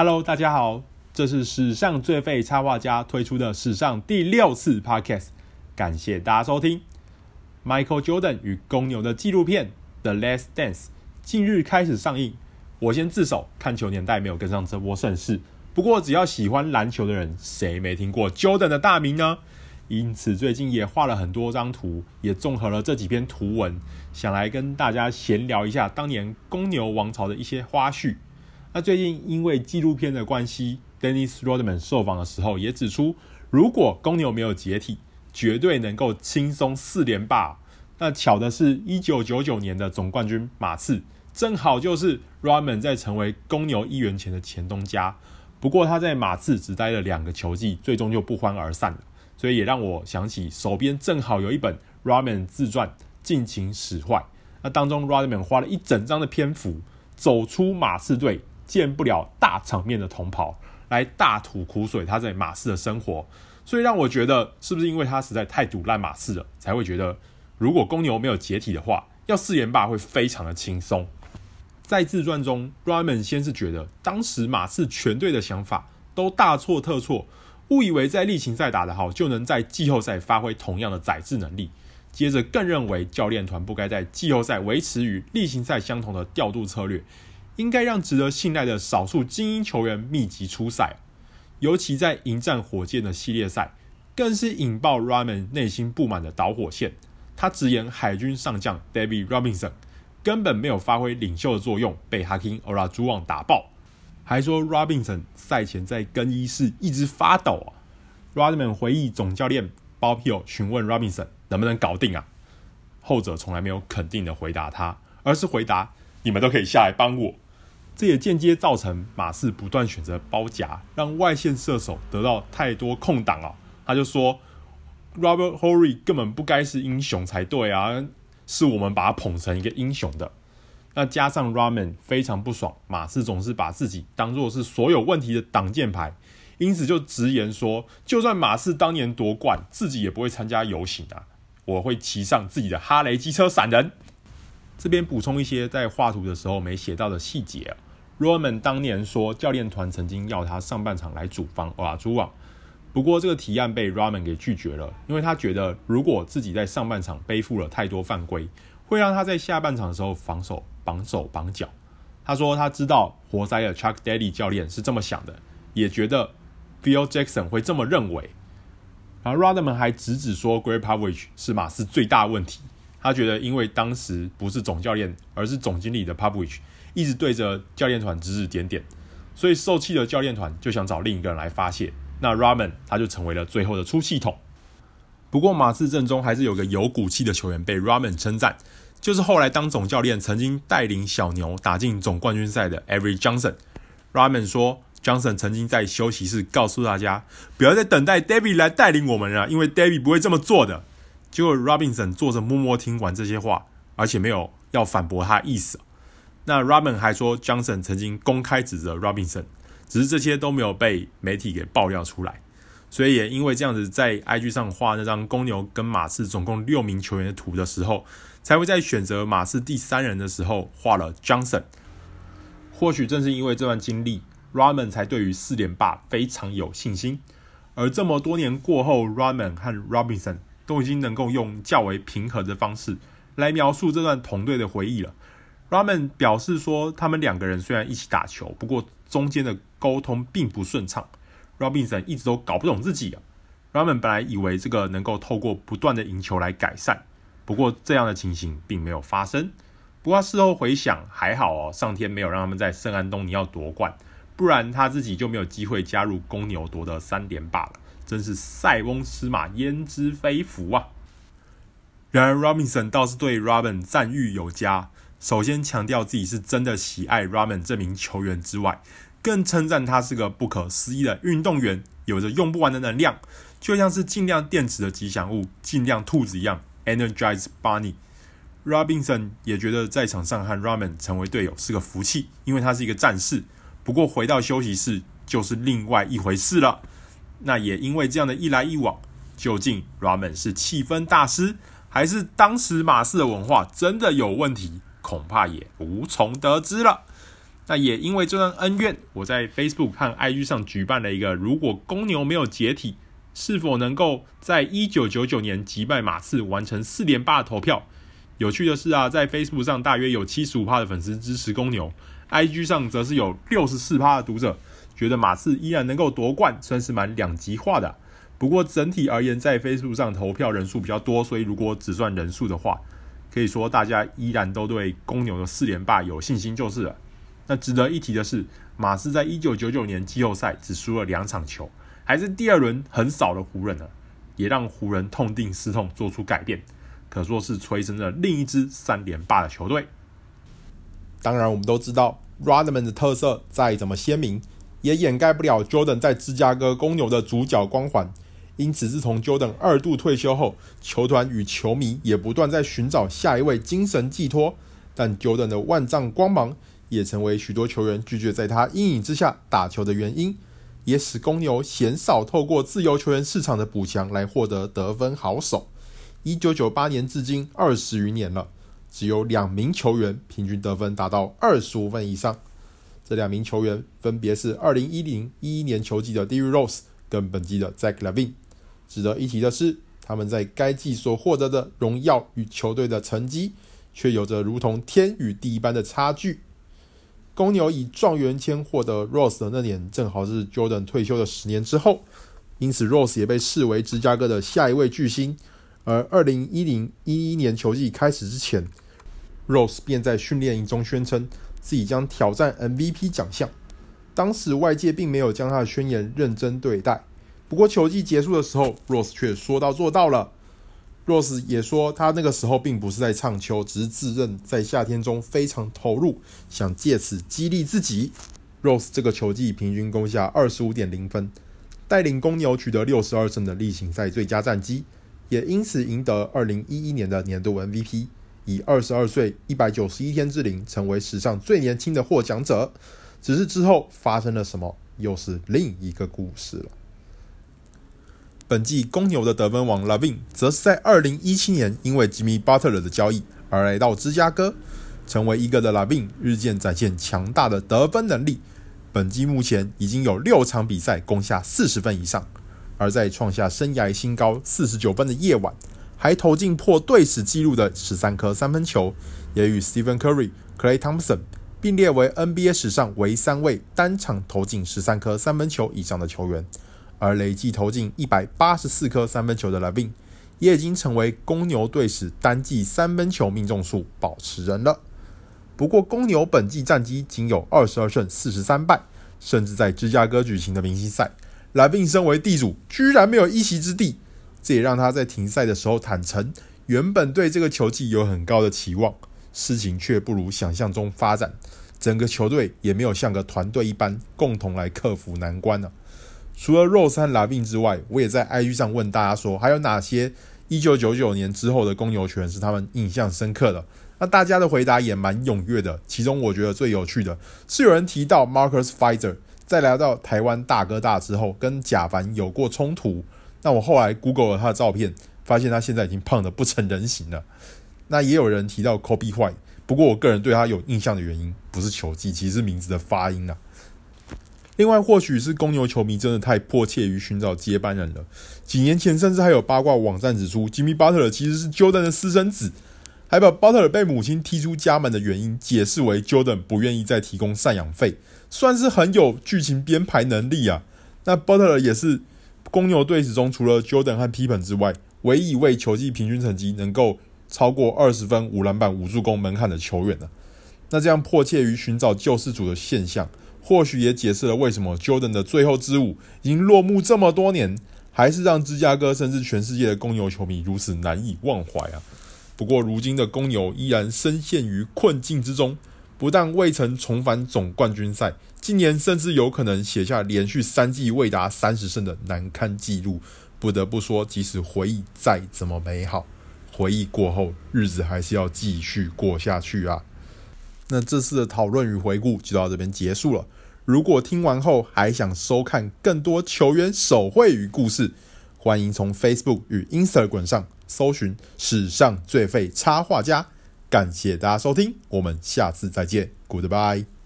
Hello，大家好，这是史上最废插画家推出的史上第六次 Podcast，感谢大家收听。Michael Jordan 与公牛的纪录片《The Last Dance》近日开始上映。我先自首，看球年代没有跟上这波盛世。不过，只要喜欢篮球的人，谁没听过 Jordan 的大名呢？因此，最近也画了很多张图，也综合了这几篇图文，想来跟大家闲聊一下当年公牛王朝的一些花絮。那最近因为纪录片的关系，Dennis Rodman 受访的时候也指出，如果公牛没有解体，绝对能够轻松四连霸。那巧的是，一九九九年的总冠军马刺，正好就是 Rodman 在成为公牛一员前的前东家。不过他在马刺只待了两个球季，最终就不欢而散了。所以也让我想起手边正好有一本 Rodman 自传《尽情使坏》，那当中 Rodman 花了一整章的篇幅，走出马刺队。见不了大场面的同袍来大吐苦水，他在马刺的生活，所以让我觉得是不是因为他实在太赌烂马刺了，才会觉得如果公牛没有解体的话，要四连霸会非常的轻松。在自传中，Ryman 先是觉得当时马刺全队的想法都大错特错，误以为在例行赛打得好就能在季后赛发挥同样的宰制能力，接着更认为教练团不该在季后赛维持与例行赛相同的调度策略。应该让值得信赖的少数精英球员密集出赛，尤其在迎战火箭的系列赛，更是引爆 Rodman 内心不满的导火线。他直言海军上将 David Robinson 根本没有发挥领袖的作用，被 Hakeem Olajuwon 打爆，还说 Robinson 赛前在更衣室一直发抖啊。Rodman 回忆总教练 Bob Hill 询问 Robinson 能不能搞定啊，后者从来没有肯定的回答他，而是回答你们都可以下来帮我。这也间接造成马刺不断选择包夹，让外线射手得到太多空档啊。他就说，Robert Horry 根本不该是英雄才对啊，是我们把他捧成一个英雄的。那加上 Rodman 非常不爽，马刺总是把自己当作是所有问题的挡箭牌，因此就直言说，就算马刺当年夺冠，自己也不会参加游行啊，我会骑上自己的哈雷机车闪人。这边补充一些在画图的时候没写到的细节啊。Roman 当年说，教练团曾经要他上半场来主防瓦朱网，不过这个提案被 Roman 给拒绝了，因为他觉得如果自己在上半场背负了太多犯规，会让他在下半场的时候防守绑手绑脚。他说他知道活塞的 Chuck Daly 教练是这么想的，也觉得 Phil Jackson 会这么认为。而 Rodman 还直指说，Great Popovich 是马刺最大问题，他觉得因为当时不是总教练，而是总经理的 Popovich。一直对着教练团指指点点，所以受气的教练团就想找另一个人来发泄。那 Raman 他就成为了最后的出气筒。不过马刺阵中还是有个有骨气的球员被 Raman 称赞，就是后来当总教练曾经带领小牛打进总冠军赛的 Every Johnson。Raman 说，Johnson 曾经在休息室告诉大家，不要再等待 David 来带领我们了，因为 David 不会这么做的。结果 Robinson 坐着默默听完这些话，而且没有要反驳他意思。那 Rodman 还说，Johnson 曾经公开指责 Robinson，只是这些都没有被媒体给爆料出来，所以也因为这样子，在 IG 上画那张公牛跟马刺总共六名球员的图的时候，才会在选择马刺第三人的时候画了 Johnson。或许正是因为这段经历，Rodman 才对于四连霸非常有信心。而这么多年过后，Rodman 和 Robinson 都已经能够用较为平和的方式来描述这段同队的回忆了。Rodman 表示说，他们两个人虽然一起打球，不过中间的沟通并不顺畅。Robinson 一直都搞不懂自己啊。Rodman 本来以为这个能够透过不断的赢球来改善，不过这样的情形并没有发生。不过事后回想，还好哦，上天没有让他们在圣安东尼奥夺冠，不然他自己就没有机会加入公牛夺得三连霸了。真是塞翁失马，焉知非福啊！然而 Robinson 倒是对 Rodman 赞誉有加。首先强调自己是真的喜爱 Rodman 这名球员之外，更称赞他是个不可思议的运动员，有着用不完的能量，就像是尽量电池的吉祥物，尽量兔子一样，Energize Bunny。Robinson 也觉得在场上和 Rodman 成为队友是个福气，因为他是一个战士。不过回到休息室就是另外一回事了。那也因为这样的一来一往，究竟 Rodman 是气氛大师，还是当时马刺的文化真的有问题？恐怕也无从得知了。那也因为这段恩怨，我在 Facebook 和 IG 上举办了一个“如果公牛没有解体，是否能够在一九九九年击败马刺完成四连霸”的投票。有趣的是啊，在 Facebook 上大约有七十五趴的粉丝支持公牛，IG 上则是有六十四趴的读者觉得马刺依然能够夺冠，算是蛮两极化的。不过整体而言，在 Facebook 上投票人数比较多，所以如果只算人数的话，可以说大家依然都对公牛的四连霸有信心就是了。那值得一提的是，马刺在一九九九年季后赛只输了两场球，还是第二轮横扫了湖人呢，也让湖人痛定思痛，做出改变，可说是催生了另一支三连霸的球队。当然，我们都知道 Rodman 的特色再怎么鲜明，也掩盖不了 Jordan 在芝加哥公牛的主角光环。因此，自从 Jordan 二度退休后，球团与球迷也不断在寻找下一位精神寄托。但 Jordan 的万丈光芒，也成为许多球员拒绝在他阴影之下打球的原因，也使公牛鲜少透过自由球员市场的补强来获得得分好手。一九九八年至今二十余年了，只有两名球员平均得分达到二十五分以上。这两名球员分别是二零一零一一年球季的 Derrick Rose 跟本季的 Zach LaVine。值得一提的是，他们在该季所获得的荣耀与球队的成绩，却有着如同天与地一般的差距。公牛以状元签获得 Rose 的那年，正好是 Jordan 退休的十年之后，因此 Rose 也被视为芝加哥的下一位巨星。而二零一零一一年球季开始之前，Rose 便在训练营中宣称自己将挑战 MVP 奖项。当时外界并没有将他的宣言认真对待，不过球季结束的时候，Rose 却说到做到了。Rose 也说，他那个时候并不是在唱秋，只是自认在夏天中非常投入，想借此激励自己。Rose 这个球季平均攻下二十五点零分，带领公牛取得六十二胜的例行赛最佳战绩，也因此赢得二零一一年的年度 MVP，以二十二岁一百九十一天之龄成为史上最年轻的获奖者。只是之后发生了什么，又是另一个故事了。本季公牛的得分王 Lavin 则是在2017年因为吉米巴特勒的交易而来到芝加哥，成为一个的 Lavin 日渐展现强大的得分能力。本季目前已经有六场比赛攻下四十分以上，而在创下生涯新高四十九分的夜晚，还投进破队史纪录的十三颗三分球，也与 Stephen Curry、Klay Thompson 并列为 NBA 史上唯三位单场投进十三颗三分球以上的球员。而累计投进一百八十四颗三分球的拉宾也已经成为公牛队史单季三分球命中数保持人了。不过，公牛本季战绩仅有二十二胜四十三败，甚至在芝加哥举行的明星赛拉宾身为地主，居然没有一席之地。这也让他在停赛的时候坦诚，原本对这个球季有很高的期望，事情却不如想象中发展，整个球队也没有像个团队一般共同来克服难关呢。除了 Rose 和 LaVine 之外，我也在 IG 上问大家说，还有哪些1999年之后的公牛球员是他们印象深刻的？那大家的回答也蛮踊跃的。其中我觉得最有趣的是有人提到 Marcus Fizer 在来到台湾大哥大之后，跟贾凡有过冲突。那我后来 Google 了他的照片，发现他现在已经胖得不成人形了。那也有人提到 Kobe White，不过我个人对他有印象的原因不是球技，其实是名字的发音啊。另外，或许是公牛球迷真的太迫切于寻找接班人了。几年前，甚至还有八卦网站指出，Jimmy Butler 其实是 Jordan 的私生子，还把 Butler 被母亲踢出家门的原因解释为 Jordan 不愿意再提供赡养费，算是很有剧情编排能力啊。那 Butler 也是公牛队史中除了 Jordan 和 Pippen 之外，唯一一位球技平均成绩能够超过二十分、五篮板、五助攻门槛的球员了。那这样迫切于寻找救世主的现象。或许也解释了为什么 Jordan 的最后之舞已经落幕这么多年，还是让芝加哥甚至全世界的公牛球迷如此难以忘怀啊！不过，如今的公牛依然深陷于困境之中，不但未曾重返总冠军赛，今年甚至有可能写下连续三季未达三十胜的难堪纪录。不得不说，即使回忆再怎么美好，回忆过后，日子还是要继续过下去啊！那这次的讨论与回顾就到这边结束了。如果听完后还想收看更多球员手绘与故事，欢迎从 Facebook 与 Instagram 上搜寻“史上最废插画家”。感谢大家收听，我们下次再见，Goodbye。